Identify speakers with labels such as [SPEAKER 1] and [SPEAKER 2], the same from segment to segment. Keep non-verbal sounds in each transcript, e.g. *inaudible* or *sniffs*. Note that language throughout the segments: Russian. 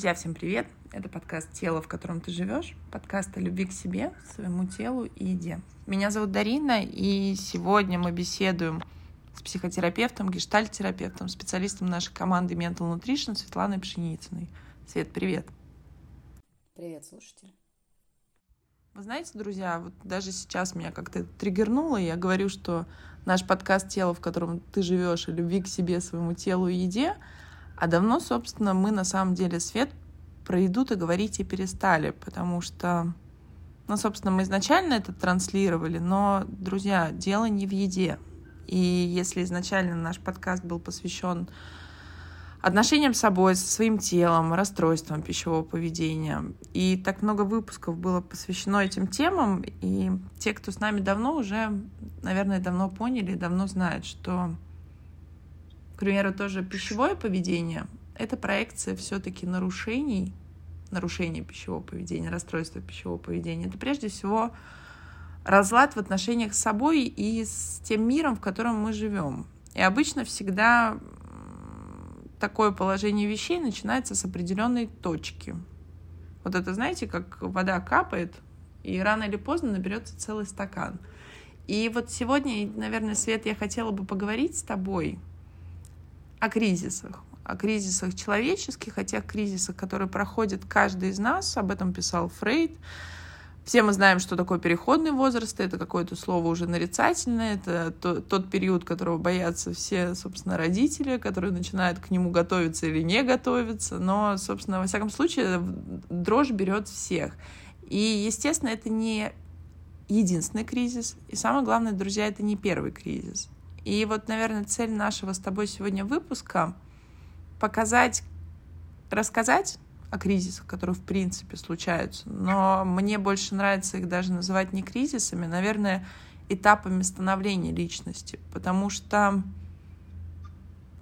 [SPEAKER 1] Друзья, всем привет! Это подкаст «Тело, в котором ты живешь», подкаст о любви к себе, своему телу и еде. Меня зовут Дарина, и сегодня мы беседуем с психотерапевтом, гештальт-терапевтом, специалистом нашей команды Mental Nutrition Светланой Пшеницыной. Свет, привет!
[SPEAKER 2] Привет, слушатель!
[SPEAKER 1] Вы знаете, друзья, вот даже сейчас меня как-то триггернуло, я говорю, что наш подкаст «Тело, в котором ты живешь», о любви к себе, своему телу и еде — а давно, собственно, мы на самом деле свет про еду-то говорить и перестали, потому что, ну, собственно, мы изначально это транслировали, но, друзья, дело не в еде. И если изначально наш подкаст был посвящен отношениям с собой, со своим телом, расстройствам пищевого поведения. И так много выпусков было посвящено этим темам, и те, кто с нами давно, уже, наверное, давно поняли, давно знают, что примеру, тоже пищевое поведение — это проекция все-таки нарушений, нарушения пищевого поведения, расстройства пищевого поведения. Это прежде всего разлад в отношениях с собой и с тем миром, в котором мы живем. И обычно всегда такое положение вещей начинается с определенной точки. Вот это, знаете, как вода капает, и рано или поздно наберется целый стакан. И вот сегодня, наверное, Свет, я хотела бы поговорить с тобой о кризисах, о кризисах человеческих, о тех кризисах, которые проходит каждый из нас. Об этом писал Фрейд. Все мы знаем, что такое переходный возраст, это какое-то слово уже нарицательное, это то, тот период, которого боятся все, собственно, родители, которые начинают к нему готовиться или не готовиться, но, собственно, во всяком случае, дрожь берет всех. И, естественно, это не единственный кризис, и самое главное, друзья, это не первый кризис. И вот, наверное, цель нашего с тобой сегодня выпуска — показать, рассказать о кризисах, которые в принципе случаются, но мне больше нравится их даже называть не кризисами, наверное, этапами становления личности, потому что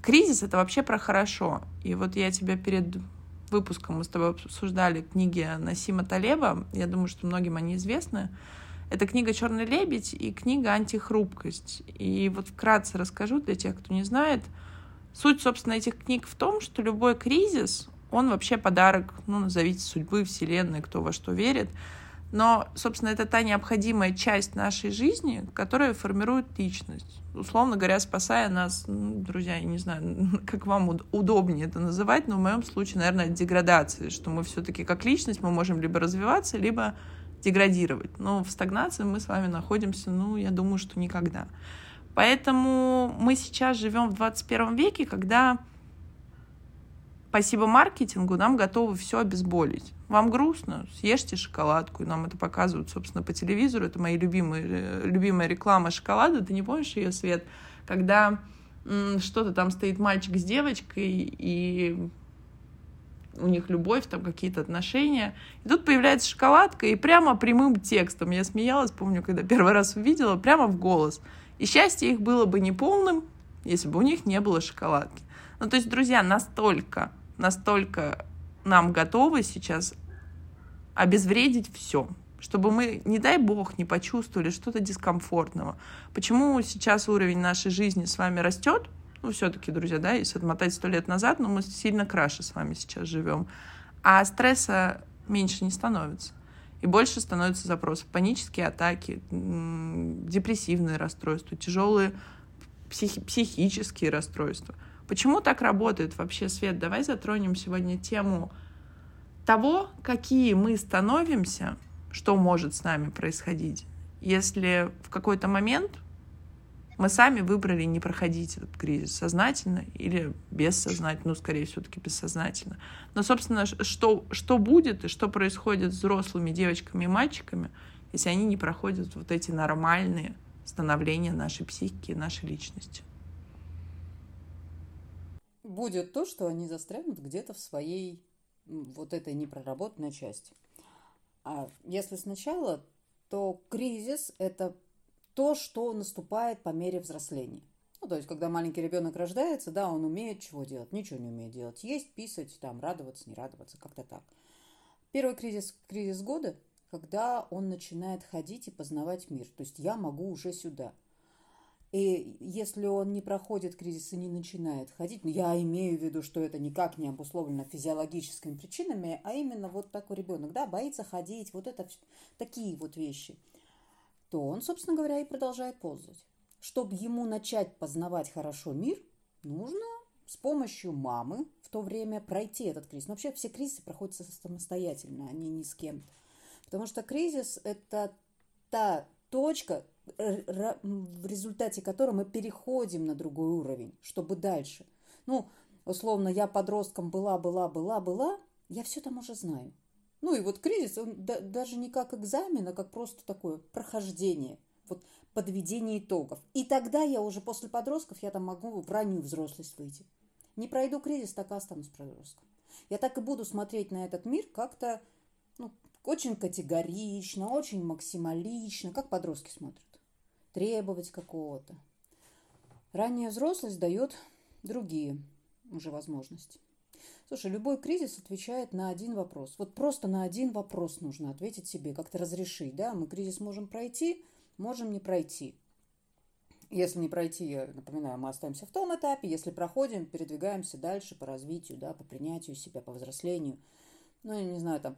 [SPEAKER 1] кризис — это вообще про хорошо. И вот я тебя перед выпуском, мы с тобой обсуждали книги Насима Талеба, я думаю, что многим они известны, это книга «Черный лебедь» и книга «Антихрупкость». И вот вкратце расскажу для тех, кто не знает. Суть, собственно, этих книг в том, что любой кризис, он вообще подарок, ну, назовите судьбы, вселенной, кто во что верит. Но, собственно, это та необходимая часть нашей жизни, которая формирует личность. Условно говоря, спасая нас, ну, друзья, я не знаю, *laughs* как вам удобнее это называть, но в моем случае, наверное, от деградации, что мы все-таки как личность мы можем либо развиваться, либо деградировать. Но в стагнации мы с вами находимся, ну, я думаю, что никогда. Поэтому мы сейчас живем в 21 веке, когда спасибо маркетингу нам готовы все обезболить. Вам грустно? Съешьте шоколадку. И нам это показывают, собственно, по телевизору. Это моя любимая, э, любимая реклама шоколада. Ты не помнишь ее, Свет? Когда что-то там стоит мальчик с девочкой, и у них любовь, там какие-то отношения. И тут появляется шоколадка, и прямо прямым текстом, я смеялась, помню, когда первый раз увидела, прямо в голос. И счастье их было бы неполным, если бы у них не было шоколадки. Ну, то есть, друзья, настолько, настолько нам готовы сейчас обезвредить все, чтобы мы, не дай бог, не почувствовали что-то дискомфортного. Почему сейчас уровень нашей жизни с вами растет? Ну, все-таки, друзья, да, если отмотать сто лет назад, но ну, мы сильно краше с вами сейчас живем. А стресса меньше не становится. И больше становится запросов. Панические атаки, депрессивные расстройства, тяжелые психи психические расстройства. Почему так работает вообще, Свет? Давай затронем сегодня тему того, какие мы становимся, что может с нами происходить, если в какой-то момент мы сами выбрали не проходить этот кризис сознательно или бессознательно, ну, скорее все-таки бессознательно. Но, собственно, что, что будет и что происходит с взрослыми девочками и мальчиками, если они не проходят вот эти нормальные становления нашей психики, нашей личности?
[SPEAKER 2] Будет то, что они застрянут где-то в своей вот этой непроработанной части. А если сначала, то кризис – это то, что наступает по мере взросления. Ну, то есть, когда маленький ребенок рождается, да, он умеет чего делать? Ничего не умеет делать. Есть, писать, там, радоваться, не радоваться, как-то так. Первый кризис, кризис года, когда он начинает ходить и познавать мир. То есть, я могу уже сюда. И если он не проходит кризис и не начинает ходить, ну, я имею в виду, что это никак не обусловлено физиологическими причинами, а именно вот такой ребенок, да, боится ходить, вот это такие вот вещи, то он, собственно говоря, и продолжает ползать. Чтобы ему начать познавать хорошо мир, нужно с помощью мамы в то время пройти этот кризис. Но вообще все кризисы проходят самостоятельно, а не с кем. Потому что кризис – это та точка, в результате которой мы переходим на другой уровень, чтобы дальше. Ну, условно, я подростком была, была, была, была, я все там уже знаю. Ну и вот кризис, он да, даже не как экзамен, а как просто такое прохождение, вот подведение итогов. И тогда я уже после подростков, я там могу в раннюю взрослость выйти. Не пройду кризис, так и останусь подростком. Я так и буду смотреть на этот мир как-то ну, очень категорично, очень максималично, как подростки смотрят. Требовать какого-то. Ранняя взрослость дает другие уже возможности. Слушай, любой кризис отвечает на один вопрос. Вот просто на один вопрос нужно ответить себе, как-то разрешить. Да? Мы кризис можем пройти, можем не пройти. Если не пройти, я напоминаю, мы остаемся в том этапе. Если проходим, передвигаемся дальше по развитию, да, по принятию себя, по взрослению. Ну, я не знаю, там,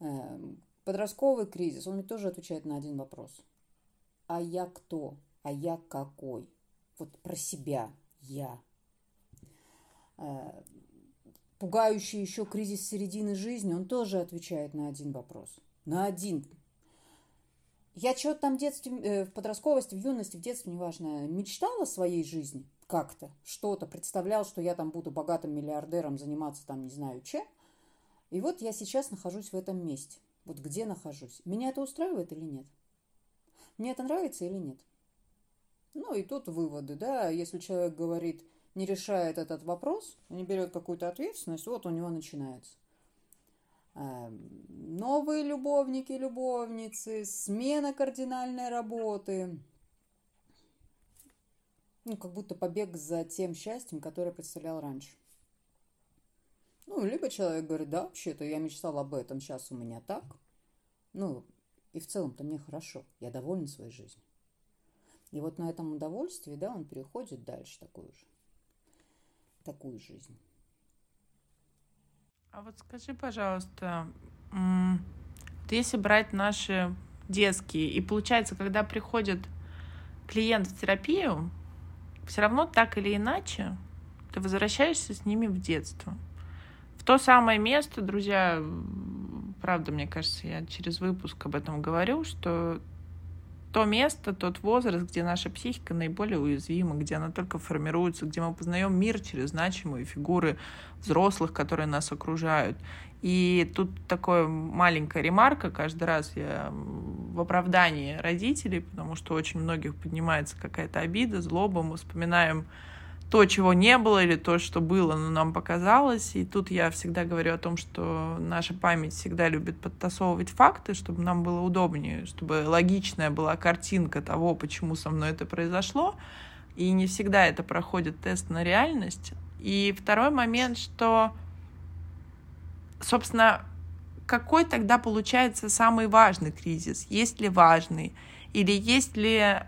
[SPEAKER 2] э, подростковый кризис, он тоже отвечает на один вопрос. А я кто? А я какой? Вот про себя. Я. Э, пугающий еще кризис середины жизни, он тоже отвечает на один вопрос. На один. Я что-то там в детстве, э, в подростковости, в юности, в детстве, неважно, мечтала о своей жизни как-то, что-то, представлял, что я там буду богатым миллиардером заниматься там не знаю чем. И вот я сейчас нахожусь в этом месте. Вот где нахожусь. Меня это устраивает или нет? Мне это нравится или нет? Ну и тут выводы, да, если человек говорит, не решает этот вопрос, не берет какую-то ответственность, вот у него начинается. Эм, новые любовники, любовницы, смена кардинальной работы. Ну, как будто побег за тем счастьем, которое представлял раньше. Ну, либо человек говорит, да, вообще-то я мечтал об этом, сейчас у меня так. Ну, и в целом-то мне хорошо, я доволен своей жизнью. И вот на этом удовольствии, да, он переходит дальше такую же такую жизнь.
[SPEAKER 1] А вот скажи, пожалуйста, если брать наши детские, и получается, когда приходит клиент в терапию, все равно так или иначе ты возвращаешься с ними в детство. В то самое место, друзья, правда, мне кажется, я через выпуск об этом говорю, что то место, тот возраст, где наша психика наиболее уязвима, где она только формируется, где мы познаем мир через значимые фигуры взрослых, которые нас окружают. И тут такая маленькая ремарка каждый раз я в оправдании родителей, потому что очень многих поднимается какая-то обида, злоба, мы вспоминаем то, чего не было, или то, что было, но нам показалось. И тут я всегда говорю о том, что наша память всегда любит подтасовывать факты, чтобы нам было удобнее, чтобы логичная была картинка того, почему со мной это произошло. И не всегда это проходит тест на реальность. И второй момент, что, собственно, какой тогда получается самый важный кризис? Есть ли важный? Или есть ли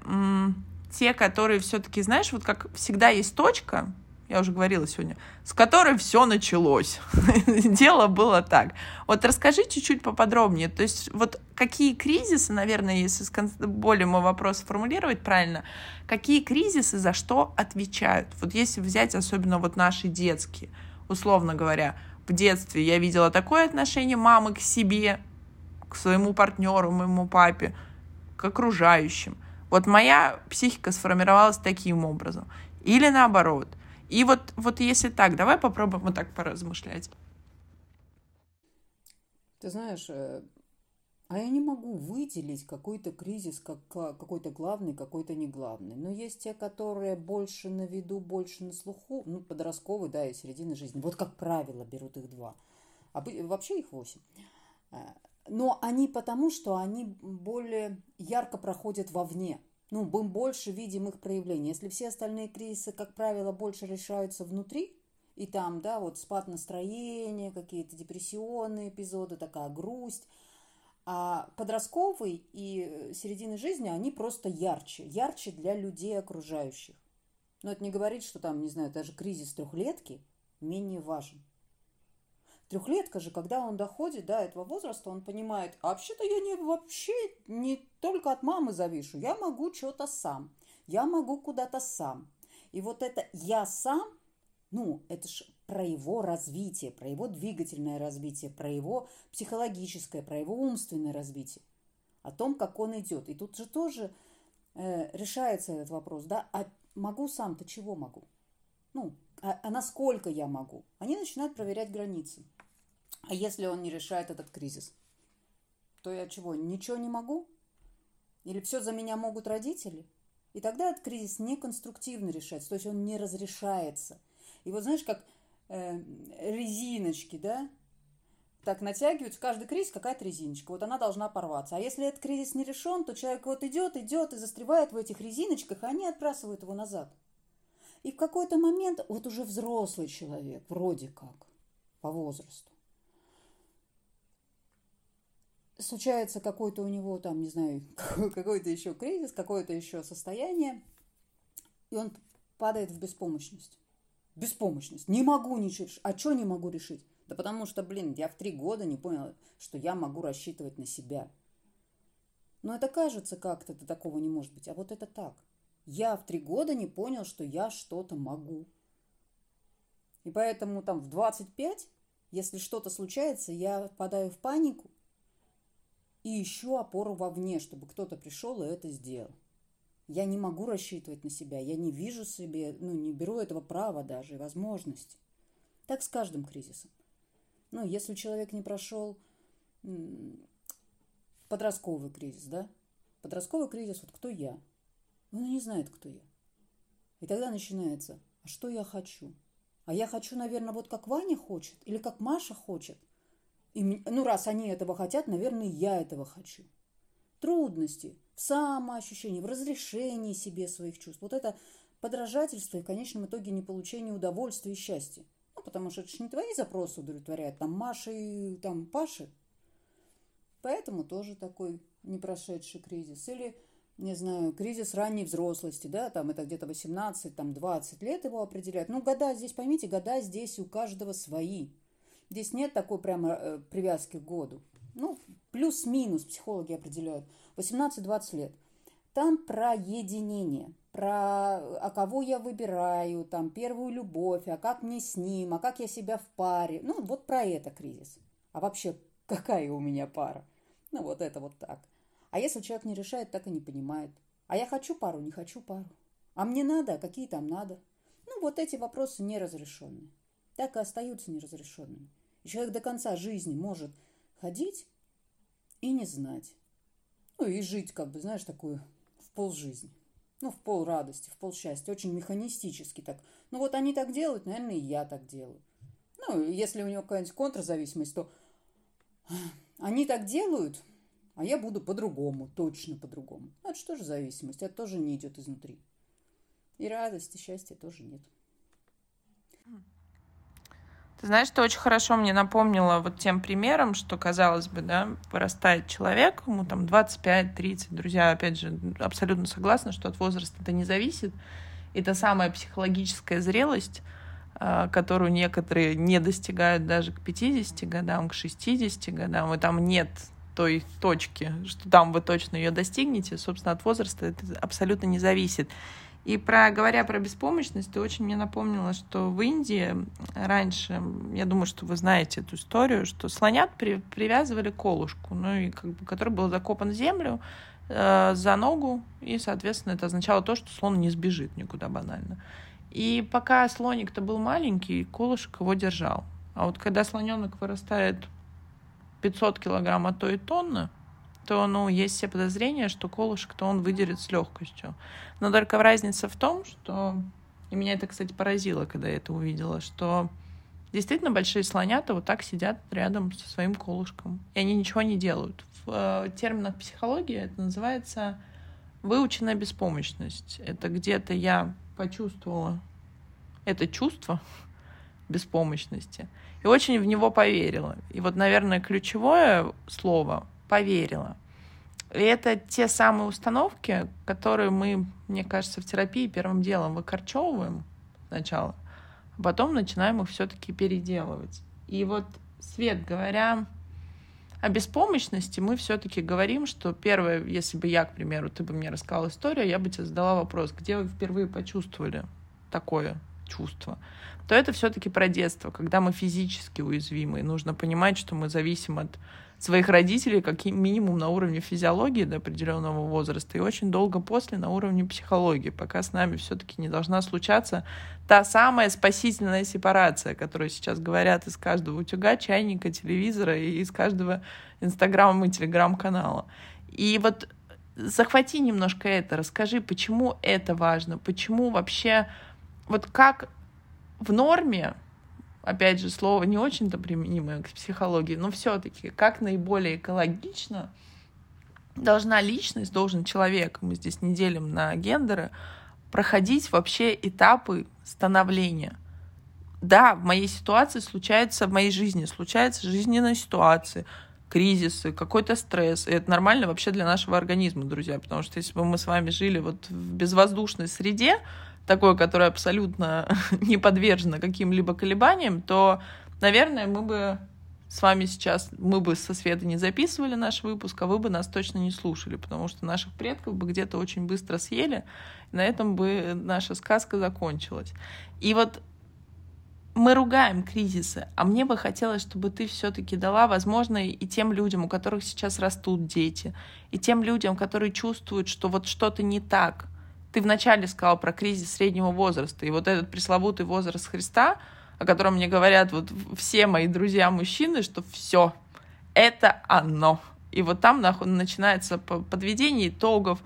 [SPEAKER 1] те, которые все-таки, знаешь, вот как всегда есть точка, я уже говорила сегодня, с которой все началось. *laughs* Дело было так. Вот расскажи чуть-чуть поподробнее. То есть вот какие кризисы, наверное, если более мой вопрос сформулировать правильно, какие кризисы за что отвечают? Вот если взять особенно вот наши детские, условно говоря, в детстве я видела такое отношение мамы к себе, к своему партнеру, моему папе, к окружающим – вот моя психика сформировалась таким образом. Или наоборот. И вот, вот если так, давай попробуем вот так поразмышлять.
[SPEAKER 2] Ты знаешь, э, а я не могу выделить какой-то кризис, как какой-то главный, какой-то не главный. Но есть те, которые больше на виду, больше на слуху, ну, подростковый, да, и середины жизни. Вот как правило берут их два. А вообще их восемь. Но они потому, что они более ярко проходят вовне. Ну, мы больше видим их проявления. Если все остальные кризисы, как правило, больше решаются внутри, и там, да, вот спад настроения, какие-то депрессионные эпизоды, такая грусть, А подростковый и середины жизни, они просто ярче. Ярче для людей окружающих. Но это не говорит, что там, не знаю, даже кризис трехлетки менее важен. Трехлетка же, когда он доходит до этого возраста, он понимает, а вообще-то я не вообще не только от мамы завишу, я могу что-то сам, я могу куда-то сам. И вот это «я сам», ну, это ж про его развитие, про его двигательное развитие, про его психологическое, про его умственное развитие, о том, как он идет. И тут же тоже э, решается этот вопрос, да, а могу сам-то чего могу? Ну, а, а насколько я могу? Они начинают проверять границы. А если он не решает этот кризис, то я чего, ничего не могу? Или все за меня могут родители? И тогда этот кризис неконструктивно решается, то есть он не разрешается. И вот знаешь, как э, резиночки, да, так натягиваются, каждый кризис какая-то резиночка, вот она должна порваться. А если этот кризис не решен, то человек вот идет, идет и застревает в этих резиночках, а они отбрасывают его назад. И в какой-то момент, вот уже взрослый человек, вроде как, по возрасту, случается какой-то у него там, не знаю, *laughs* какой-то еще кризис, какое-то еще состояние, и он падает в беспомощность. Беспомощность. Не могу ничего решить. А что не могу решить? Да потому что, блин, я в три года не понял, что я могу рассчитывать на себя. Но это кажется как-то, это такого не может быть. А вот это так. Я в три года не понял, что я что-то могу. И поэтому там в 25, если что-то случается, я впадаю в панику, и ищу опору вовне, чтобы кто-то пришел и это сделал. Я не могу рассчитывать на себя, я не вижу себе, ну, не беру этого права даже и возможности. Так с каждым кризисом. Ну, если человек не прошел подростковый кризис, да? Подростковый кризис, вот кто я? Он не знает, кто я. И тогда начинается, а что я хочу? А я хочу, наверное, вот как Ваня хочет или как Маша хочет – и, ну, раз они этого хотят, наверное, я этого хочу. Трудности в самоощущении, в разрешении себе своих чувств. Вот это подражательство и в конечном итоге не получение удовольствия и счастья. Ну, потому что это же не твои запросы удовлетворяют, там Маши и там Паши. Поэтому тоже такой непрошедший кризис. Или, не знаю, кризис ранней взрослости, да, там это где-то 18, там 20 лет его определяют. Ну, года здесь, поймите, года здесь у каждого свои. Здесь нет такой прямо э, привязки к году. Ну, плюс-минус психологи определяют. 18-20 лет. Там про единение, про а кого я выбираю, там первую любовь, а как мне с ним, а как я себя в паре. Ну, вот про это кризис. А вообще, какая у меня пара? Ну, вот это вот так. А если человек не решает, так и не понимает. А я хочу пару, не хочу пару. А мне надо, а какие там надо? Ну, вот эти вопросы неразрешенные. Так и остаются неразрешенными. И человек до конца жизни может ходить и не знать. Ну, и жить, как бы, знаешь, такую в пол жизни. Ну, в пол радости, в пол счастья. Очень механистически так. Ну, вот они так делают, наверное, и я так делаю. Ну, если у него какая-нибудь контрзависимость, то *sniffs* они так делают, а я буду по-другому, точно по-другому. Ну, что же зависимость? Это тоже не идет изнутри. И радости, счастья тоже нет.
[SPEAKER 1] Ты знаешь, что очень хорошо мне напомнило вот тем примером, что, казалось бы, да, вырастает человек, ему там 25-30, друзья, опять же, абсолютно согласны, что от возраста это не зависит. Это самая психологическая зрелость, а, которую некоторые не достигают даже к 50 годам, к 60 годам, и там нет той точки, что там вы точно ее достигнете, собственно, от возраста это абсолютно не зависит. И про, говоря про беспомощность, ты очень мне напомнила, что в Индии раньше, я думаю, что вы знаете эту историю, что слонят при, привязывали колышку, ну и как бы, который был закопан в землю э, за ногу, и, соответственно, это означало то, что слон не сбежит никуда банально. И пока слоник-то был маленький, колышек его держал. А вот когда слоненок вырастает 500 килограмм, а то и тонна, то, ну, есть все подозрения, что колышек-то он выдерет с легкостью. Но только разница в том, что... И меня это, кстати, поразило, когда я это увидела, что действительно большие слонята вот так сидят рядом со своим колышком. И они ничего не делают. В э, терминах психологии это называется выученная беспомощность. Это где-то я почувствовала это чувство беспомощности и очень в него поверила. И вот, наверное, ключевое слово поверила. И это те самые установки, которые мы, мне кажется, в терапии первым делом выкорчевываем сначала, а потом начинаем их все-таки переделывать. И вот, Свет, говоря о беспомощности, мы все-таки говорим, что первое, если бы я, к примеру, ты бы мне рассказала историю, я бы тебе задала вопрос, где вы впервые почувствовали такое чувство, то это все-таки про детство, когда мы физически уязвимы. И нужно понимать, что мы зависим от своих родителей как минимум на уровне физиологии до определенного возраста и очень долго после на уровне психологии, пока с нами все-таки не должна случаться та самая спасительная сепарация, которую сейчас говорят из каждого утюга, чайника, телевизора и из каждого инстаграма и телеграм-канала. И вот захвати немножко это, расскажи, почему это важно, почему вообще, вот как в норме опять же, слово не очень-то применимое к психологии, но все-таки как наиболее экологично должна личность, должен человек, мы здесь не делим на гендеры, проходить вообще этапы становления. Да, в моей ситуации случается, в моей жизни случаются жизненные ситуации, кризисы, какой-то стресс. И это нормально вообще для нашего организма, друзья, потому что если бы мы с вами жили вот в безвоздушной среде, такое, которое абсолютно *laughs* не подвержено каким-либо колебаниям, то, наверное, мы бы с вами сейчас, мы бы со Светой не записывали наш выпуск, а вы бы нас точно не слушали, потому что наших предков бы где-то очень быстро съели, и на этом бы наша сказка закончилась. И вот мы ругаем кризисы, а мне бы хотелось, чтобы ты все-таки дала, возможно, и тем людям, у которых сейчас растут дети, и тем людям, которые чувствуют, что вот что-то не так, ты вначале сказал про кризис среднего возраста, и вот этот пресловутый возраст Христа, о котором мне говорят вот все мои друзья-мужчины, что все, это оно. И вот там начинается подведение итогов,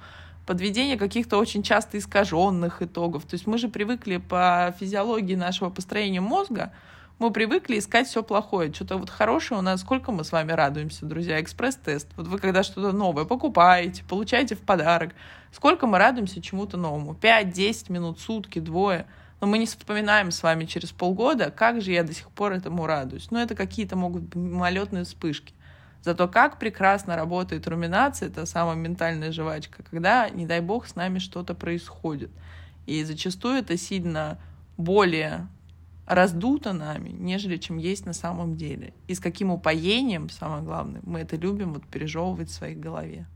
[SPEAKER 1] подведение каких-то очень часто искаженных итогов. То есть мы же привыкли по физиологии нашего построения мозга, мы привыкли искать все плохое. Что-то вот хорошее у нас, сколько мы с вами радуемся, друзья, экспресс-тест. Вот вы когда что-то новое покупаете, получаете в подарок, сколько мы радуемся чему-то новому. 5-10 минут, сутки, двое. Но мы не вспоминаем с вами через полгода, как же я до сих пор этому радуюсь. Ну, это какие-то могут быть мимолетные вспышки. Зато как прекрасно работает руминация, это самая ментальная жвачка, когда, не дай бог, с нами что-то происходит. И зачастую это сильно более раздуто нами, нежели чем есть на самом деле. И с каким упоением, самое главное, мы это любим вот пережевывать в своей голове.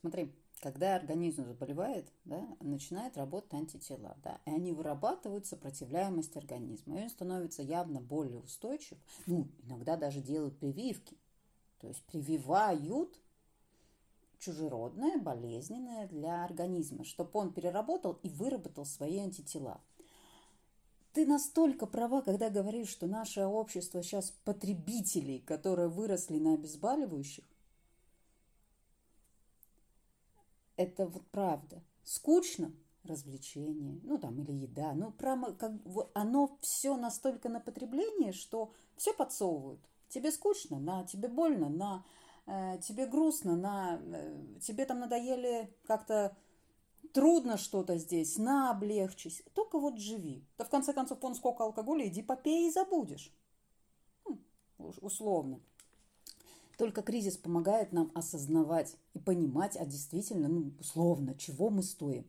[SPEAKER 2] Смотри, когда организм заболевает, да, начинает работать антитела, да, и они вырабатывают сопротивляемость организма, и он становится явно более устойчив. Ну, иногда даже делают прививки, то есть прививают чужеродное, болезненное для организма, чтобы он переработал и выработал свои антитела ты настолько права, когда говоришь, что наше общество сейчас потребителей, которые выросли на обезболивающих. Это вот правда. Скучно развлечение, ну там или еда, ну прямо как оно все настолько на потребление, что все подсовывают. Тебе скучно, на тебе больно, на э, тебе грустно, на э, тебе там надоели как-то трудно что-то здесь, на, облегчись. Только вот живи. Да в конце концов, вон сколько алкоголя, иди попей и забудешь. Ну, условно. Только кризис помогает нам осознавать и понимать, а действительно, ну, условно, чего мы стоим.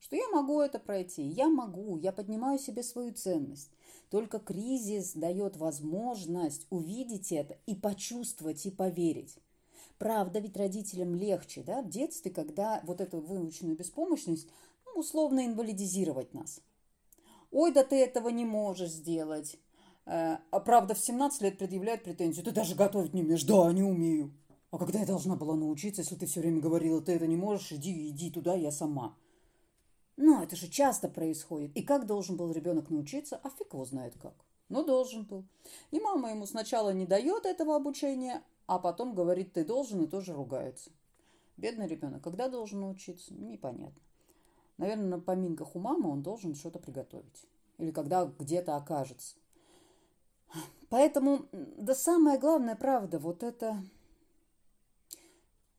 [SPEAKER 2] Что я могу это пройти, я могу, я поднимаю себе свою ценность. Только кризис дает возможность увидеть это и почувствовать, и поверить. Правда, ведь родителям легче, да, в детстве, когда вот эту выученную беспомощность, ну, условно инвалидизировать нас. Ой, да ты этого не можешь сделать. Э, а правда, в 17 лет предъявляет претензию. Ты даже готовить не умеешь. Да, не умею. А когда я должна была научиться, если ты все время говорила, ты это не можешь, иди, иди туда, я сама. Ну, это же часто происходит. И как должен был ребенок научиться, а фиг его знает как. Но должен был. И мама ему сначала не дает этого обучения, а потом говорит, ты должен, и тоже ругается. Бедный ребенок, когда должен научиться, непонятно. Наверное, на поминках у мамы он должен что-то приготовить. Или когда где-то окажется. Поэтому, да самое главное, правда, вот это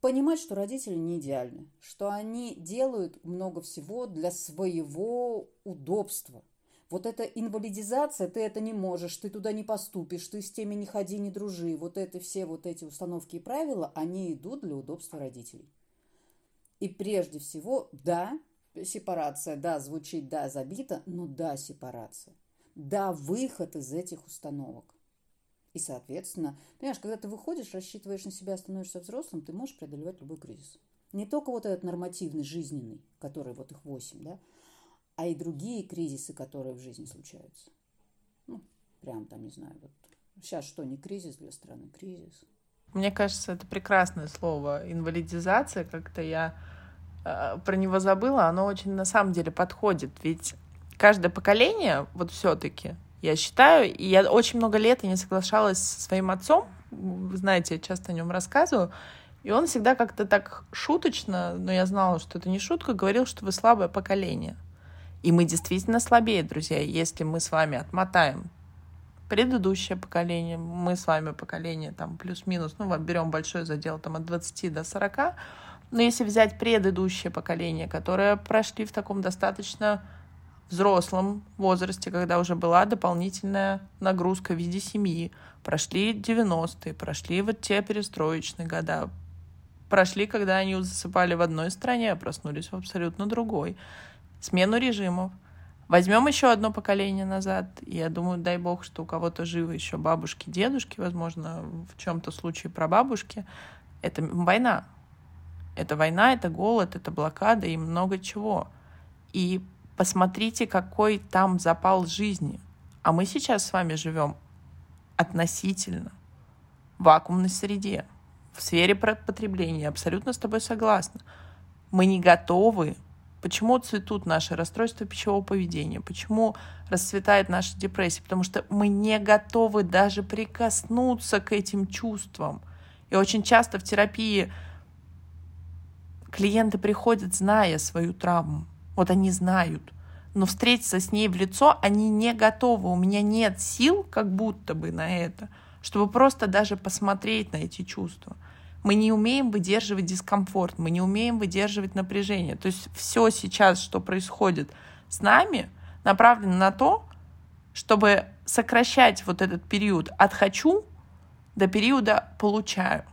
[SPEAKER 2] понимать, что родители не идеальны, что они делают много всего для своего удобства. Вот эта инвалидизация, ты это не можешь, ты туда не поступишь, ты с теми не ходи, не дружи. Вот это все вот эти установки и правила, они идут для удобства родителей. И прежде всего, да, сепарация, да, звучит, да, забито, но да, сепарация. Да, выход из этих установок. И, соответственно, понимаешь, когда ты выходишь, рассчитываешь на себя, становишься взрослым, ты можешь преодолевать любой кризис. Не только вот этот нормативный, жизненный, который вот их восемь, да, а и другие кризисы, которые в жизни случаются. Ну, прям там, не знаю, вот сейчас что, не кризис для страны, кризис.
[SPEAKER 1] Мне кажется, это прекрасное слово инвалидизация, как-то я э, про него забыла, оно очень на самом деле подходит, ведь каждое поколение, вот все-таки, я считаю, и я очень много лет и не соглашалась со своим отцом, вы знаете, я часто о нем рассказываю, и он всегда как-то так шуточно, но я знала, что это не шутка, говорил, что вы слабое поколение. И мы действительно слабее, друзья, если мы с вами отмотаем предыдущее поколение, мы с вами поколение там плюс-минус, ну берем большой задел там от 20 до 40, но если взять предыдущее поколение, которое прошли в таком достаточно взрослом возрасте, когда уже была дополнительная нагрузка в виде семьи, прошли 90-е, прошли вот те перестроечные года, прошли, когда они засыпали в одной стране, а проснулись в абсолютно другой смену режимов. Возьмем еще одно поколение назад. Я думаю, дай бог, что у кого-то живы еще бабушки, дедушки, возможно, в чем-то случае прабабушки. Это война. Это война, это голод, это блокада и много чего. И посмотрите, какой там запал жизни. А мы сейчас с вами живем относительно в вакуумной среде, в сфере потребления. Абсолютно с тобой согласна. Мы не готовы Почему цветут наши расстройства пищевого поведения? Почему расцветает наша депрессия? Потому что мы не готовы даже прикоснуться к этим чувствам. И очень часто в терапии клиенты приходят, зная свою травму. Вот они знают. Но встретиться с ней в лицо они не готовы. У меня нет сил как будто бы на это, чтобы просто даже посмотреть на эти чувства. Мы не умеем выдерживать дискомфорт, мы не умеем выдерживать напряжение. То есть все сейчас, что происходит с нами, направлено на то, чтобы сокращать вот этот период от «хочу» до периода «получаю».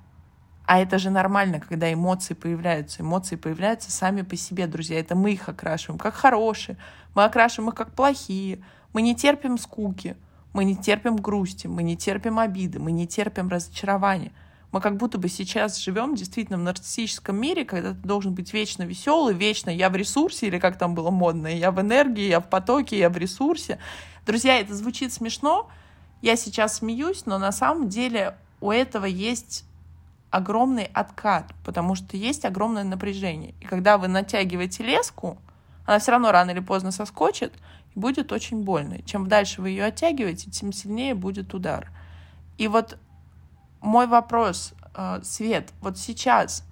[SPEAKER 1] А это же нормально, когда эмоции появляются. Эмоции появляются сами по себе, друзья. Это мы их окрашиваем как хорошие, мы окрашиваем их как плохие. Мы не терпим скуки, мы не терпим грусти, мы не терпим обиды, мы не терпим разочарования – мы как будто бы сейчас живем действительно в нарциссическом мире, когда ты должен быть вечно веселый, вечно я в ресурсе, или как там было модно, я в энергии, я в потоке, я в ресурсе. Друзья, это звучит смешно, я сейчас смеюсь, но на самом деле у этого есть огромный откат, потому что есть огромное напряжение. И когда вы натягиваете леску, она все равно рано или поздно соскочит, и будет очень больно. Чем дальше вы ее оттягиваете, тем сильнее будет удар. И вот мой вопрос, э, Свет, вот сейчас,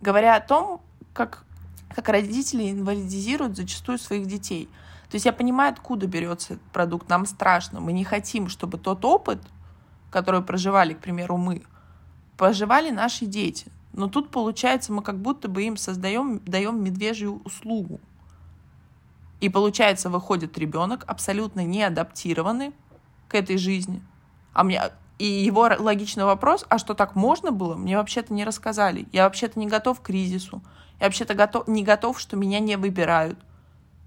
[SPEAKER 1] говоря о том, как, как родители инвалидизируют зачастую своих детей. То есть я понимаю, откуда берется этот продукт. Нам страшно. Мы не хотим, чтобы тот опыт, который проживали, к примеру, мы, проживали наши дети. Но тут, получается, мы как будто бы им создаем, даем медвежью услугу. И получается, выходит ребенок абсолютно не адаптированный к этой жизни. А мне и его логичный вопрос, а что так можно было, мне вообще-то не рассказали. Я вообще-то не готов к кризису. Я вообще-то готов, не готов, что меня не выбирают.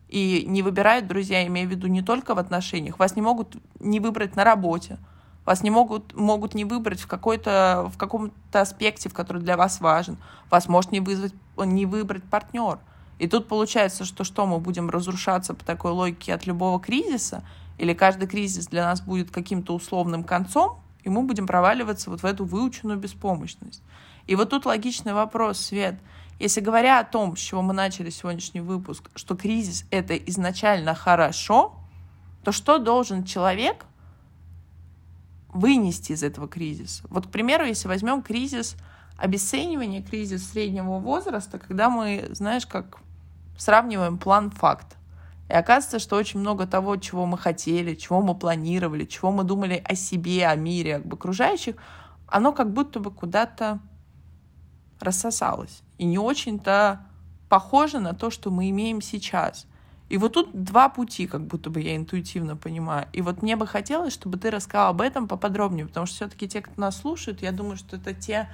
[SPEAKER 1] И не выбирают, друзья, имею в виду не только в отношениях. Вас не могут не выбрать на работе. Вас не могут, могут не выбрать в, какой-то, в каком-то аспекте, в который для вас важен. Вас может не, вызвать, не выбрать партнер. И тут получается, что что, мы будем разрушаться по такой логике от любого кризиса? Или каждый кризис для нас будет каким-то условным концом? И мы будем проваливаться вот в эту выученную беспомощность. И вот тут логичный вопрос, Свет. Если говоря о том, с чего мы начали сегодняшний выпуск, что кризис — это изначально хорошо, то что должен человек вынести из этого кризиса? Вот, к примеру, если возьмем кризис обесценивания, кризис среднего возраста, когда мы, знаешь, как сравниваем план-факт. И оказывается, что очень много того, чего мы хотели, чего мы планировали, чего мы думали о себе, о мире, об окружающих, оно как будто бы куда-то рассосалось. И не очень-то похоже на то, что мы имеем сейчас. И вот тут два пути, как будто бы я интуитивно понимаю. И вот мне бы хотелось, чтобы ты рассказал об этом поподробнее, потому что все-таки те, кто нас слушают, я думаю, что это те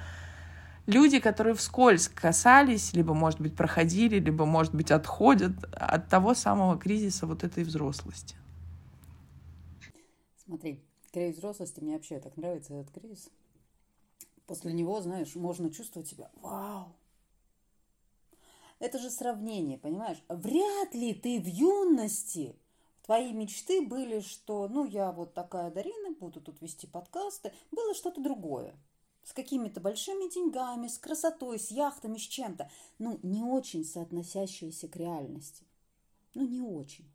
[SPEAKER 1] люди, которые вскользь касались, либо, может быть, проходили, либо, может быть, отходят от того самого кризиса вот этой взрослости.
[SPEAKER 2] Смотри, кризис взрослости, мне вообще так нравится этот кризис. После него, знаешь, можно чувствовать себя, вау, это же сравнение, понимаешь? Вряд ли ты в юности твои мечты были, что, ну, я вот такая Дарина, буду тут вести подкасты. Было что-то другое. С какими-то большими деньгами, с красотой, с яхтами, с чем-то. Ну, не очень соотносящиеся к реальности. Ну, не очень.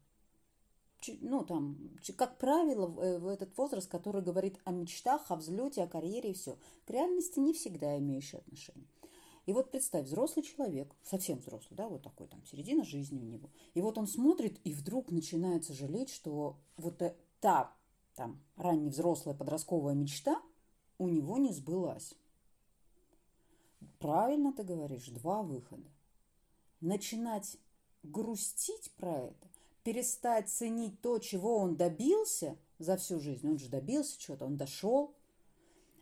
[SPEAKER 2] Ну, там, как правило, э, в этот возраст, который говорит о мечтах, о взлете, о карьере и все. К реальности не всегда имеющие отношение. И вот представь, взрослый человек, совсем взрослый, да, вот такой там, середина жизни у него. И вот он смотрит и вдруг начинает сожалеть, что вот та там ранневзрослая подростковая мечта у него не сбылась. Правильно ты говоришь, два выхода. Начинать грустить про это, перестать ценить то, чего он добился за всю жизнь. Он же добился чего-то, он дошел.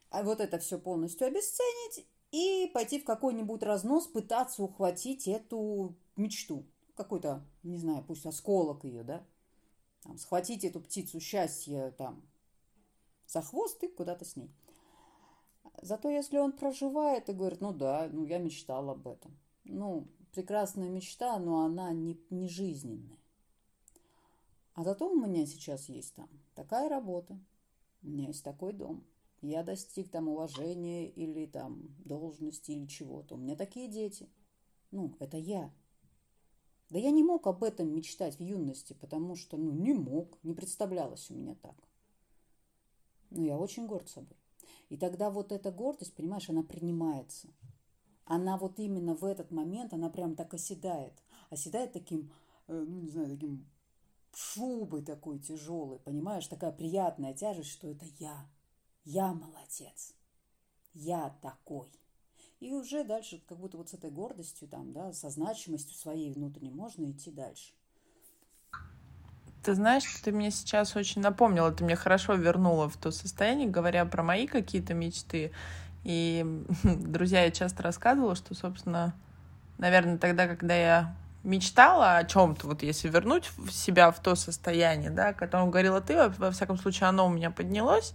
[SPEAKER 2] А вот это все полностью обесценить и пойти в какой-нибудь разнос, пытаться ухватить эту мечту. Какой-то, не знаю, пусть осколок ее, да? Там, схватить эту птицу счастья там за хвост и куда-то с ней. Зато если он проживает и говорит, ну да, ну я мечтал об этом. Ну, прекрасная мечта, но она не, не жизненная. А зато у меня сейчас есть там такая работа, у меня есть такой дом – я достиг там уважения или там должности или чего-то. У меня такие дети. Ну, это я. Да я не мог об этом мечтать в юности, потому что, ну, не мог, не представлялось у меня так. Но я очень горд собой. И тогда вот эта гордость, понимаешь, она принимается. Она вот именно в этот момент, она прям так оседает. Оседает таким, э, ну, не знаю, таким шубой такой тяжелой, понимаешь, такая приятная тяжесть, что это я. Я молодец. Я такой. И уже дальше, как будто вот с этой гордостью, там, да, со значимостью своей внутренней можно идти дальше.
[SPEAKER 1] Ты знаешь, ты мне сейчас очень напомнила, ты мне хорошо вернула в то состояние, говоря про мои какие-то мечты. И, *laughs* друзья, я часто рассказывала, что, собственно, наверное, тогда, когда я мечтала о чем-то, вот если вернуть себя в то состояние, да, о котором говорила ты, во, во всяком случае, оно у меня поднялось,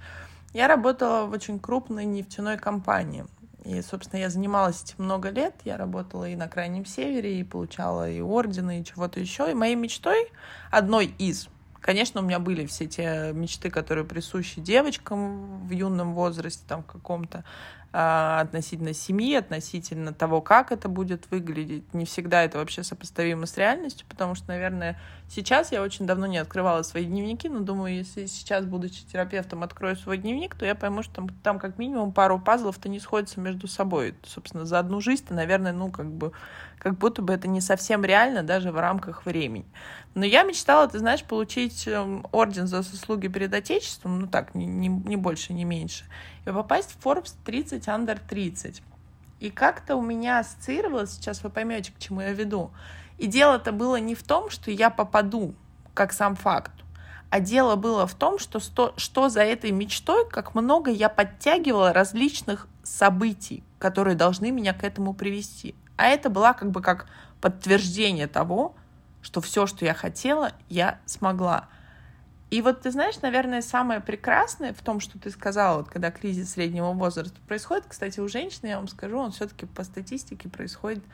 [SPEAKER 1] я работала в очень крупной нефтяной компании. И, собственно, я занималась этим много лет. Я работала и на Крайнем Севере, и получала и ордены, и чего-то еще. И моей мечтой, одной из, конечно, у меня были все те мечты, которые присущи девочкам в юном возрасте, там, в каком-то, относительно семьи, относительно того, как это будет выглядеть. Не всегда это вообще сопоставимо с реальностью, потому что, наверное, сейчас я очень давно не открывала свои дневники, но думаю, если сейчас, будучи терапевтом, открою свой дневник, то я пойму, что там, там как минимум пару пазлов-то не сходятся между собой. Собственно, за одну жизнь-то, наверное, ну, как бы, как будто бы это не совсем реально даже в рамках времени. Но я мечтала, ты знаешь, получить эм, орден за заслуги перед Отечеством, ну так, не, не, не больше, не меньше, попасть в Forbes 30 Under 30. И как-то у меня ассоциировалось, сейчас вы поймете, к чему я веду. И дело-то было не в том, что я попаду, как сам факт, а дело было в том, что, что, что за этой мечтой, как много я подтягивала различных событий, которые должны меня к этому привести. А это была как бы как подтверждение того, что все, что я хотела, я смогла. И вот ты знаешь, наверное, самое прекрасное в том, что ты сказала, вот когда кризис среднего возраста происходит, кстати, у женщин, я вам скажу, он все-таки по статистике происходит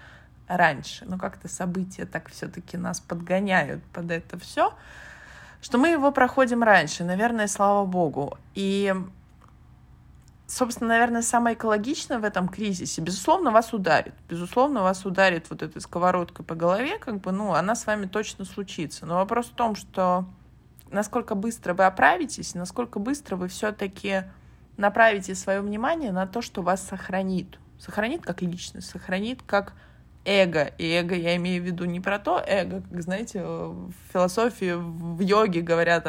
[SPEAKER 1] раньше. Но как-то события так все-таки нас подгоняют под это все, что мы его проходим раньше, наверное, слава богу. И собственно, наверное, самое экологичное в этом кризисе, безусловно, вас ударит. Безусловно, вас ударит вот этой сковородкой по голове, как бы, ну, она с вами точно случится. Но вопрос в том, что насколько быстро вы оправитесь, насколько быстро вы все-таки направите свое внимание на то, что вас сохранит. Сохранит как личность, сохранит как эго. И эго я имею в виду не про то эго, как, знаете, в философии, в йоге говорят,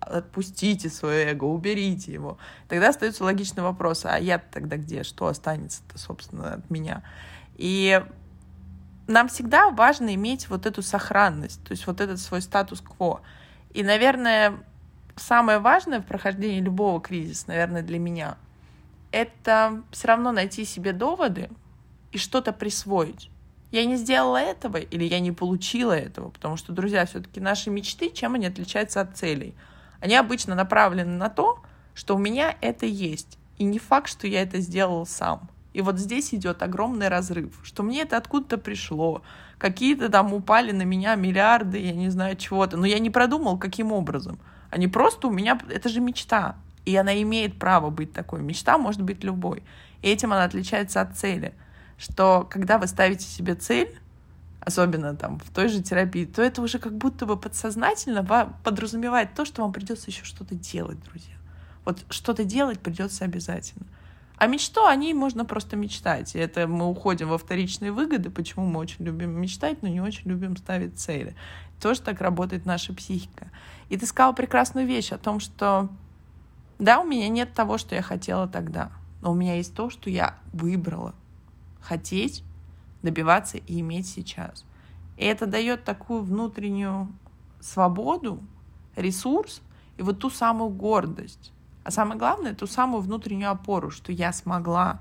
[SPEAKER 1] отпустите свое эго, уберите его. Тогда остается логичный вопрос, а я тогда где? Что останется-то, собственно, от меня? И нам всегда важно иметь вот эту сохранность, то есть вот этот свой статус-кво. И, наверное, самое важное в прохождении любого кризиса, наверное, для меня, это все равно найти себе доводы и что-то присвоить. Я не сделала этого или я не получила этого, потому что, друзья, все-таки наши мечты, чем они отличаются от целей? Они обычно направлены на то, что у меня это есть. И не факт, что я это сделал сам. И вот здесь идет огромный разрыв, что мне это откуда-то пришло, какие-то там упали на меня миллиарды, я не знаю чего-то, но я не продумал, каким образом. Они просто у меня, это же мечта, и она имеет право быть такой. Мечта может быть любой. И этим она отличается от цели, что когда вы ставите себе цель, особенно там в той же терапии, то это уже как будто бы подсознательно подразумевает то, что вам придется еще что-то делать, друзья. Вот что-то делать придется обязательно. А мечту, о ней можно просто мечтать. И это мы уходим во вторичные выгоды, почему мы очень любим мечтать, но не очень любим ставить цели. Тоже так работает наша психика. И ты сказала прекрасную вещь о том, что да, у меня нет того, что я хотела тогда, но у меня есть то, что я выбрала. Хотеть, добиваться и иметь сейчас. И это дает такую внутреннюю свободу, ресурс и вот ту самую гордость а самое главное, ту самую внутреннюю опору, что я смогла.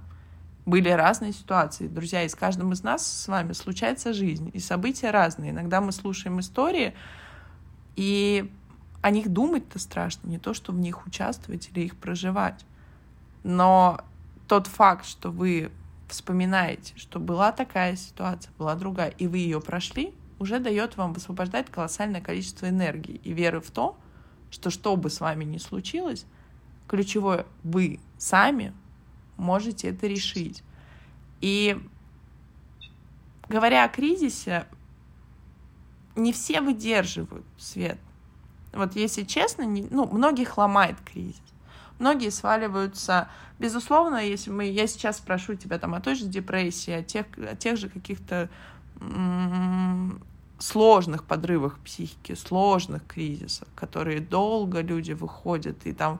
[SPEAKER 1] Были разные ситуации. Друзья, и с каждым из нас с вами случается жизнь, и события разные. Иногда мы слушаем истории, и о них думать-то страшно, не то, что в них участвовать или их проживать. Но тот факт, что вы вспоминаете, что была такая ситуация, была другая, и вы ее прошли, уже дает вам высвобождать колоссальное количество энергии и веры в то, что что бы с вами ни случилось, ключевое, вы сами можете это решить. И говоря о кризисе, не все выдерживают свет. Вот если честно, не, ну, многих ломает кризис. Многие сваливаются, безусловно, если мы, я сейчас спрошу тебя там о той же депрессии, о тех, о тех же каких-то сложных подрывах психики, сложных кризисах, которые долго люди выходят, и там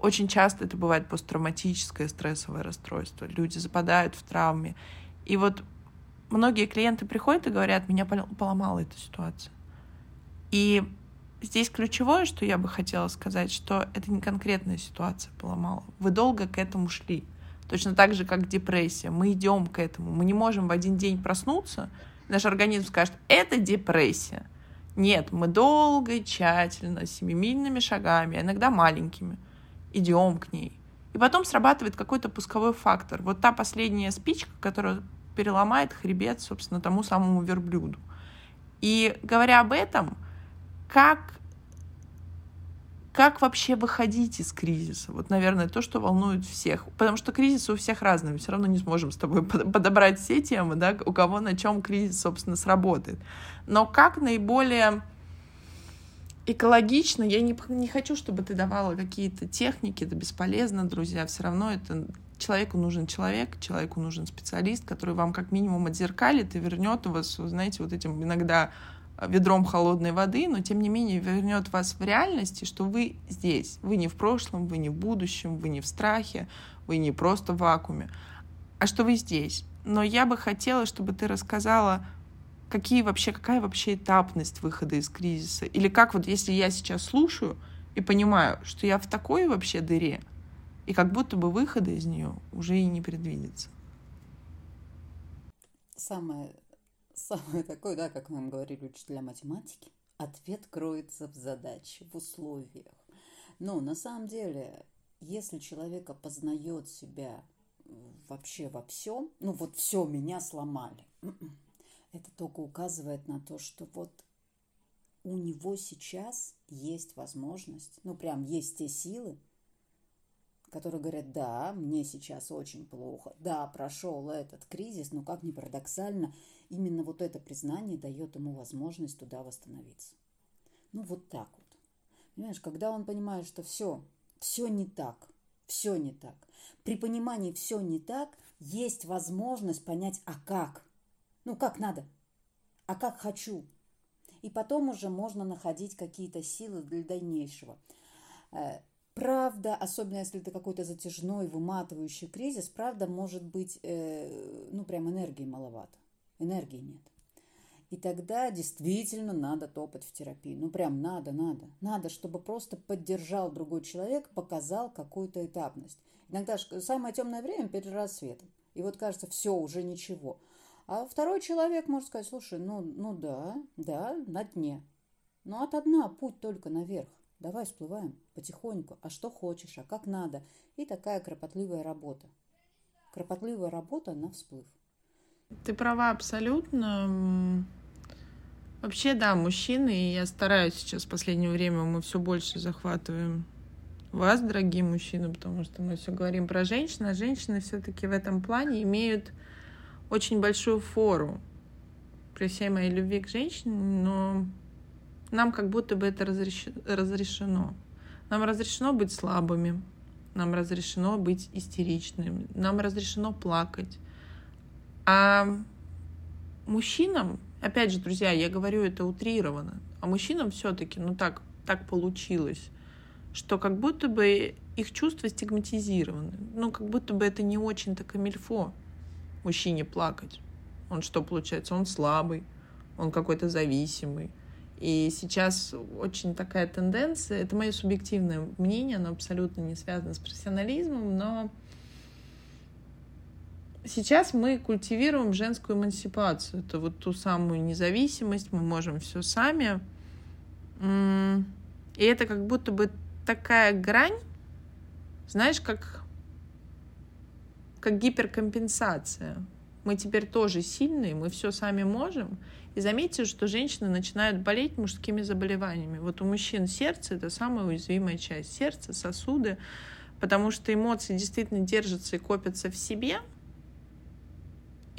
[SPEAKER 1] очень часто это бывает посттравматическое стрессовое расстройство. Люди западают в травме. И вот многие клиенты приходят и говорят, меня поломала эта ситуация. И здесь ключевое, что я бы хотела сказать, что это не конкретная ситуация поломала. Вы долго к этому шли. Точно так же, как депрессия. Мы идем к этому. Мы не можем в один день проснуться, наш организм скажет, это депрессия. Нет, мы долго и тщательно, семимильными шагами, а иногда маленькими – идем к ней. И потом срабатывает какой-то пусковой фактор. Вот та последняя спичка, которая переломает хребет, собственно, тому самому верблюду. И говоря об этом, как, как вообще выходить из кризиса? Вот, наверное, то, что волнует всех. Потому что кризисы у всех разные. Мы все равно не сможем с тобой подобрать все темы, да, у кого на чем кризис, собственно, сработает. Но как наиболее экологично. Я не, не хочу, чтобы ты давала какие-то техники, это бесполезно, друзья. Все равно это человеку нужен человек, человеку нужен специалист, который вам как минимум отзеркалит и вернет вас, знаете, вот этим иногда ведром холодной воды, но тем не менее вернет вас в реальности, что вы здесь. Вы не в прошлом, вы не в будущем, вы не в страхе, вы не просто в вакууме, а что вы здесь. Но я бы хотела, чтобы ты рассказала какие вообще, какая вообще этапность выхода из кризиса? Или как вот, если я сейчас слушаю и понимаю, что я в такой вообще дыре, и как будто бы выхода из нее уже и не предвидится.
[SPEAKER 2] Самое, самое такое, да, как нам говорили учителя математики, ответ кроется в задаче, в условиях. Но на самом деле, если человек опознает себя вообще во всем, ну вот все, меня сломали, м-м, это только указывает на то, что вот у него сейчас есть возможность, ну прям есть те силы, которые говорят, да, мне сейчас очень плохо, да, прошел этот кризис, но как ни парадоксально, именно вот это признание дает ему возможность туда восстановиться. Ну вот так вот. Понимаешь, когда он понимает, что все, все не так, все не так. При понимании все не так, есть возможность понять, а как – ну, как надо, а как хочу. И потом уже можно находить какие-то силы для дальнейшего. Э, правда, особенно если это какой-то затяжной, выматывающий кризис, правда, может быть, э, ну, прям энергии маловато. Энергии нет. И тогда действительно надо топать в терапию. Ну, прям надо, надо. Надо, чтобы просто поддержал другой человек, показал какую-то этапность. Иногда самое темное время перед рассветом. И вот кажется, все, уже ничего. А второй человек может сказать, слушай, ну, ну да, да, на дне. Но от дна путь только наверх. Давай всплываем потихоньку. А что хочешь, а как надо. И такая кропотливая работа. Кропотливая работа на всплыв.
[SPEAKER 1] Ты права абсолютно. Вообще, да, мужчины, и я стараюсь сейчас в последнее время, мы все больше захватываем вас, дорогие мужчины, потому что мы все говорим про женщин, а женщины все-таки в этом плане имеют очень большую фору при всей моей любви к женщине, но нам как будто бы это разрешено. Нам разрешено быть слабыми, нам разрешено быть истеричными, нам разрешено плакать. А мужчинам Опять же, друзья, я говорю это утрированно. А мужчинам все-таки, ну так, так получилось, что как будто бы их чувства стигматизированы. Ну, как будто бы это не очень-то камильфо мужчине плакать. Он что получается? Он слабый, он какой-то зависимый. И сейчас очень такая тенденция, это мое субъективное мнение, оно абсолютно не связано с профессионализмом, но сейчас мы культивируем женскую эмансипацию. Это вот ту самую независимость, мы можем все сами. И это как будто бы такая грань, знаешь, как, как гиперкомпенсация. Мы теперь тоже сильные, мы все сами можем. И заметьте, что женщины начинают болеть мужскими заболеваниями. Вот у мужчин сердце — это самая уязвимая часть. Сердце, сосуды, потому что эмоции действительно держатся и копятся в себе —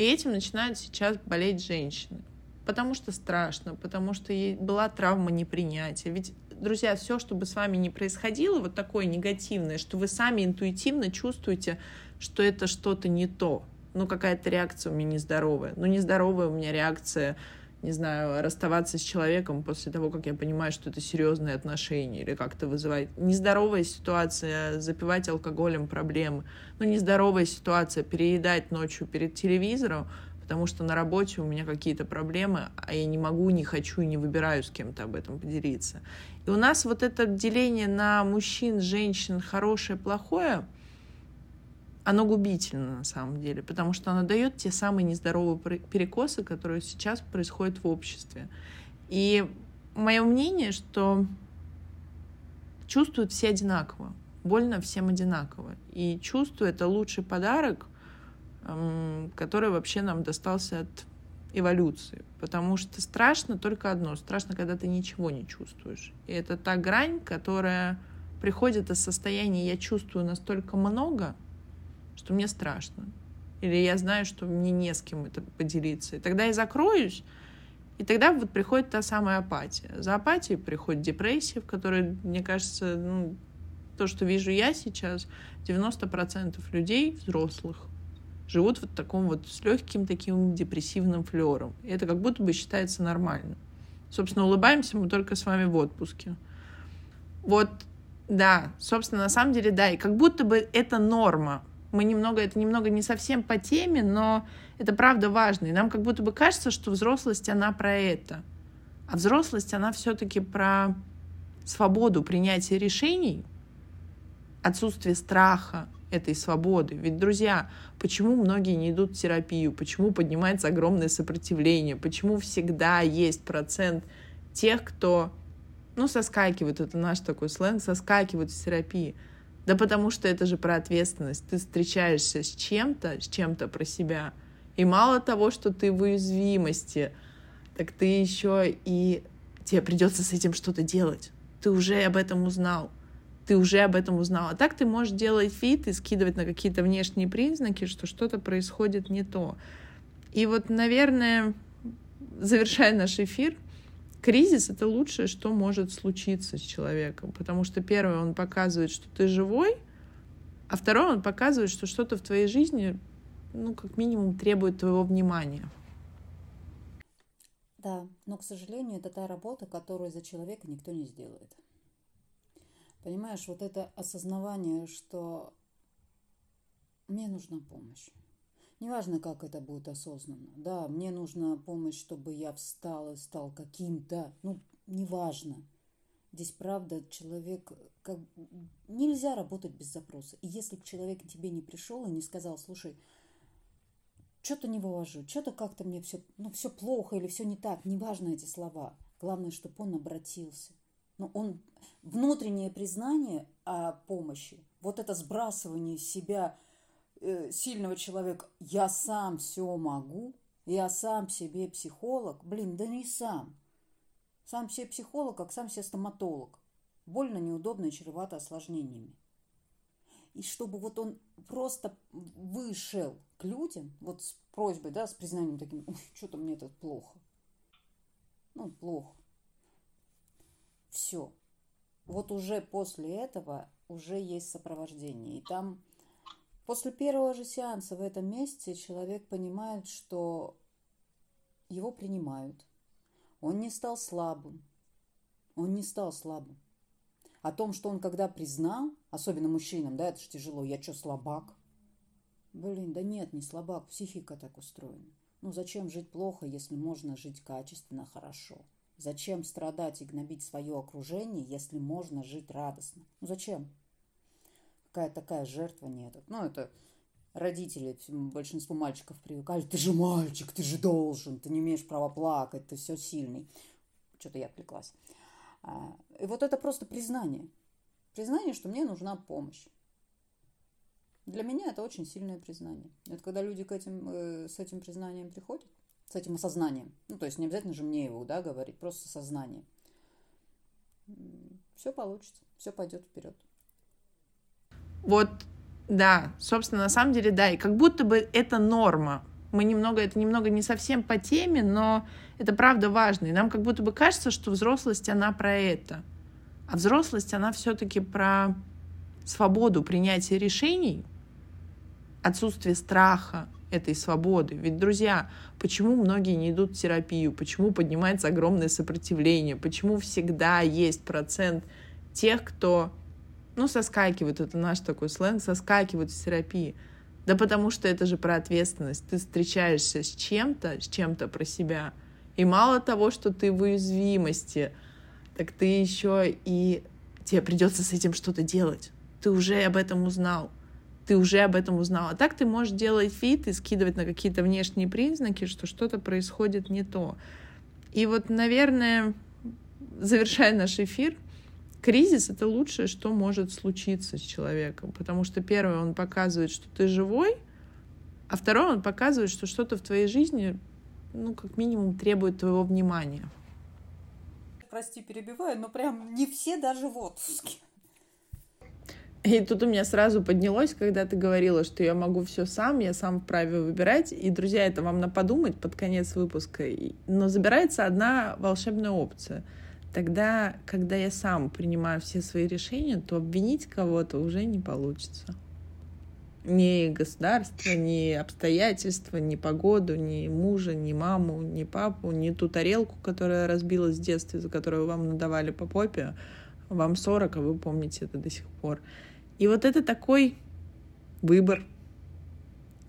[SPEAKER 1] и этим начинают сейчас болеть женщины. Потому что страшно, потому что была травма непринятия. Ведь, друзья, все, что бы с вами ни происходило, вот такое негативное, что вы сами интуитивно чувствуете, что это что-то не то. Ну, какая-то реакция у меня нездоровая. Ну, нездоровая у меня реакция не знаю, расставаться с человеком после того, как я понимаю, что это серьезные отношения или как-то вызывает нездоровая ситуация, запивать алкоголем проблемы, ну, нездоровая ситуация, переедать ночью перед телевизором, потому что на работе у меня какие-то проблемы, а я не могу, не хочу и не выбираю с кем-то об этом поделиться. И у нас вот это деление на мужчин, женщин, хорошее, плохое — оно губительно на самом деле, потому что оно дает те самые нездоровые перекосы, которые сейчас происходят в обществе. И мое мнение, что чувствуют все одинаково, больно всем одинаково. И чувство — это лучший подарок, который вообще нам достался от эволюции. Потому что страшно только одно. Страшно, когда ты ничего не чувствуешь. И это та грань, которая приходит из состояния «я чувствую настолько много», что мне страшно. Или я знаю, что мне не с кем это поделиться. И тогда я закроюсь, и тогда вот приходит та самая апатия. За апатией приходит депрессия, в которой, мне кажется, ну, то, что вижу я сейчас, 90% людей, взрослых, живут в таком вот с легким таким депрессивным флером. И это как будто бы считается нормально. Собственно, улыбаемся мы только с вами в отпуске. Вот, да, собственно, на самом деле, да, и как будто бы это норма мы немного, это немного не совсем по теме, но это правда важно. И нам как будто бы кажется, что взрослость, она про это. А взрослость, она все-таки про свободу принятия решений, отсутствие страха этой свободы. Ведь, друзья, почему многие не идут в терапию? Почему поднимается огромное сопротивление? Почему всегда есть процент тех, кто, ну, соскакивает, это наш такой сленг, соскакивают в терапии? Да потому что это же про ответственность. Ты встречаешься с чем-то, с чем-то про себя. И мало того, что ты в уязвимости, так ты еще и тебе придется с этим что-то делать. Ты уже об этом узнал. Ты уже об этом узнал. А так ты можешь делать вид и скидывать на какие-то внешние признаки, что что-то происходит не то. И вот, наверное, завершая наш эфир, кризис — это лучшее, что может случиться с человеком, потому что первое, он показывает, что ты живой, а второе, он показывает, что что-то в твоей жизни, ну, как минимум, требует твоего внимания.
[SPEAKER 2] Да, но, к сожалению, это та работа, которую за человека никто не сделает. Понимаешь, вот это осознавание, что мне нужна помощь. Неважно, как это будет осознанно. Да, мне нужна помощь, чтобы я встал и стал каким-то. Ну, неважно. Здесь, правда, человек... Как... Нельзя работать без запроса. И если человек к тебе не пришел и не сказал, слушай, что-то не вывожу, что-то как-то мне все, ну, все плохо или все не так, неважно эти слова. Главное, чтобы он обратился. Но он внутреннее признание о помощи, вот это сбрасывание себя Э, сильного человека, я сам все могу, я сам себе психолог, блин, да не сам. Сам себе психолог, как сам себе стоматолог. Больно, неудобно и чревато осложнениями. И чтобы вот он просто вышел к людям, вот с просьбой, да, с признанием таким, что-то мне это плохо. Ну, плохо. Все. Вот уже после этого уже есть сопровождение. И там После первого же сеанса в этом месте человек понимает, что его принимают. Он не стал слабым. Он не стал слабым. О том, что он когда признал, особенно мужчинам, да, это же тяжело, я что, слабак? Блин, да нет, не слабак, психика так устроена. Ну зачем жить плохо, если можно жить качественно, хорошо? Зачем страдать и гнобить свое окружение, если можно жить радостно? Ну зачем? какая такая жертва нет. Ну, это родители, большинство мальчиков привыкали, ты же мальчик, ты же должен, ты не имеешь права плакать, ты все сильный. Что-то я отвлеклась. А, и вот это просто признание. Признание, что мне нужна помощь. Для меня это очень сильное признание. Это когда люди к этим, э, с этим признанием приходят, с этим осознанием. Ну, то есть не обязательно же мне его да, говорить, просто сознание. Все получится, все пойдет вперед.
[SPEAKER 1] Вот, да, собственно, на самом деле, да, и как будто бы это норма. Мы немного, это немного не совсем по теме, но это правда важно. И нам как будто бы кажется, что взрослость, она про это. А взрослость, она все-таки про свободу принятия решений, отсутствие страха этой свободы. Ведь, друзья, почему многие не идут в терапию? Почему поднимается огромное сопротивление? Почему всегда есть процент тех, кто ну, соскакивают, это наш такой сленг, соскакивают с терапии. Да потому что это же про ответственность. Ты встречаешься с чем-то, с чем-то про себя. И мало того, что ты в уязвимости, так ты еще и тебе придется с этим что-то делать. Ты уже об этом узнал. Ты уже об этом узнал. А так ты можешь делать вид и скидывать на какие-то внешние признаки, что что-то происходит не то. И вот, наверное, завершая наш эфир, кризис — это лучшее, что может случиться с человеком, потому что первое, он показывает, что ты живой, а второе, он показывает, что что-то в твоей жизни, ну, как минимум, требует твоего внимания.
[SPEAKER 2] Прости, перебиваю, но прям не все даже в отпуске.
[SPEAKER 1] И тут у меня сразу поднялось, когда ты говорила, что я могу все сам, я сам вправе выбирать. И, друзья, это вам на подумать под конец выпуска. Но забирается одна волшебная опция — тогда, когда я сам принимаю все свои решения, то обвинить кого-то уже не получится. Ни государство, ни обстоятельства, ни погоду, ни мужа, ни маму, ни папу, ни ту тарелку, которая разбилась в детстве, за которую вам надавали по попе. Вам 40, а вы помните это до сих пор. И вот это такой выбор.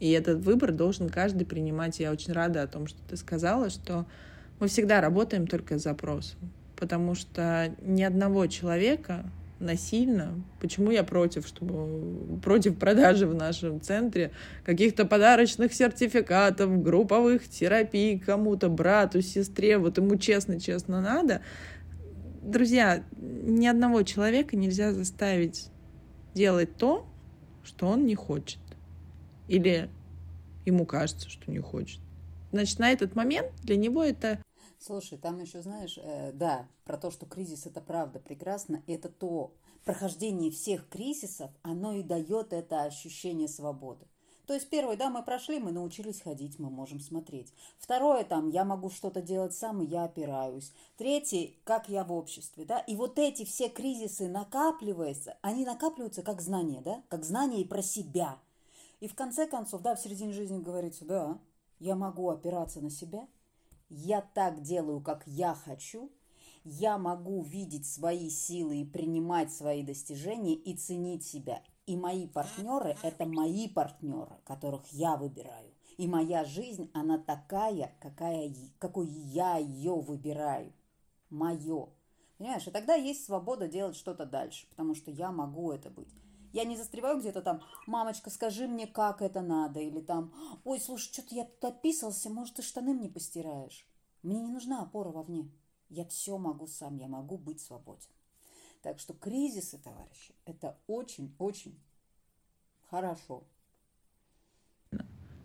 [SPEAKER 1] И этот выбор должен каждый принимать. Я очень рада о том, что ты сказала, что мы всегда работаем только с запросом потому что ни одного человека насильно. Почему я против, чтобы против продажи в нашем центре каких-то подарочных сертификатов, групповых терапий кому-то, брату, сестре, вот ему честно-честно надо. Друзья, ни одного человека нельзя заставить делать то, что он не хочет. Или ему кажется, что не хочет. Значит, на этот момент для него это
[SPEAKER 2] Слушай, там еще, знаешь, э, да, про то, что кризис это правда прекрасно, это то прохождение всех кризисов, оно и дает это ощущение свободы. То есть первое, да, мы прошли, мы научились ходить, мы можем смотреть. Второе, там, я могу что-то делать сам, и я опираюсь. Третье, как я в обществе, да. И вот эти все кризисы накапливаются, они накапливаются как знания, да, как знания и про себя. И в конце концов, да, в середине жизни говорится, да, я могу опираться на себя – я так делаю, как я хочу, я могу видеть свои силы и принимать свои достижения и ценить себя. И мои партнеры – это мои партнеры, которых я выбираю. И моя жизнь, она такая, какая, какой я ее выбираю. Мое. Понимаешь? И тогда есть свобода делать что-то дальше, потому что я могу это быть. Я не застреваю где-то там, мамочка, скажи мне, как это надо, или там, ой, слушай, что-то я тут описался, может, ты штаны мне постираешь. Мне не нужна опора вовне. Я все могу сам, я могу быть свободен. Так что кризисы, товарищи, это очень-очень хорошо.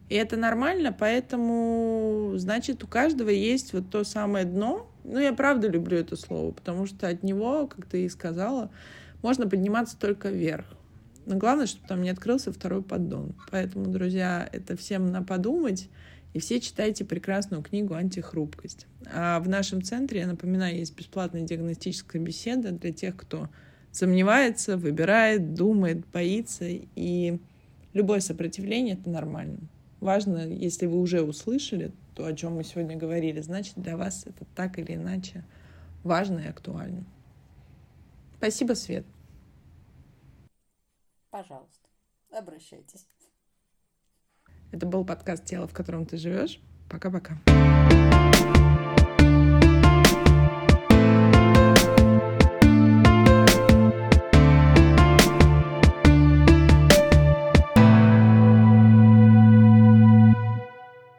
[SPEAKER 1] И это нормально, поэтому, значит, у каждого есть вот то самое дно. Ну, я правда люблю это слово, потому что от него, как ты и сказала, можно подниматься только вверх. Но главное, чтобы там не открылся второй поддон. Поэтому, друзья, это всем на подумать. И все читайте прекрасную книгу «Антихрупкость». А в нашем центре, я напоминаю, есть бесплатная диагностическая беседа для тех, кто сомневается, выбирает, думает, боится. И любое сопротивление — это нормально. Важно, если вы уже услышали то, о чем мы сегодня говорили, значит, для вас это так или иначе важно и актуально. Спасибо, Свет.
[SPEAKER 2] Пожалуйста, обращайтесь.
[SPEAKER 1] Это был подкаст «Тело, в котором ты живешь». Пока-пока.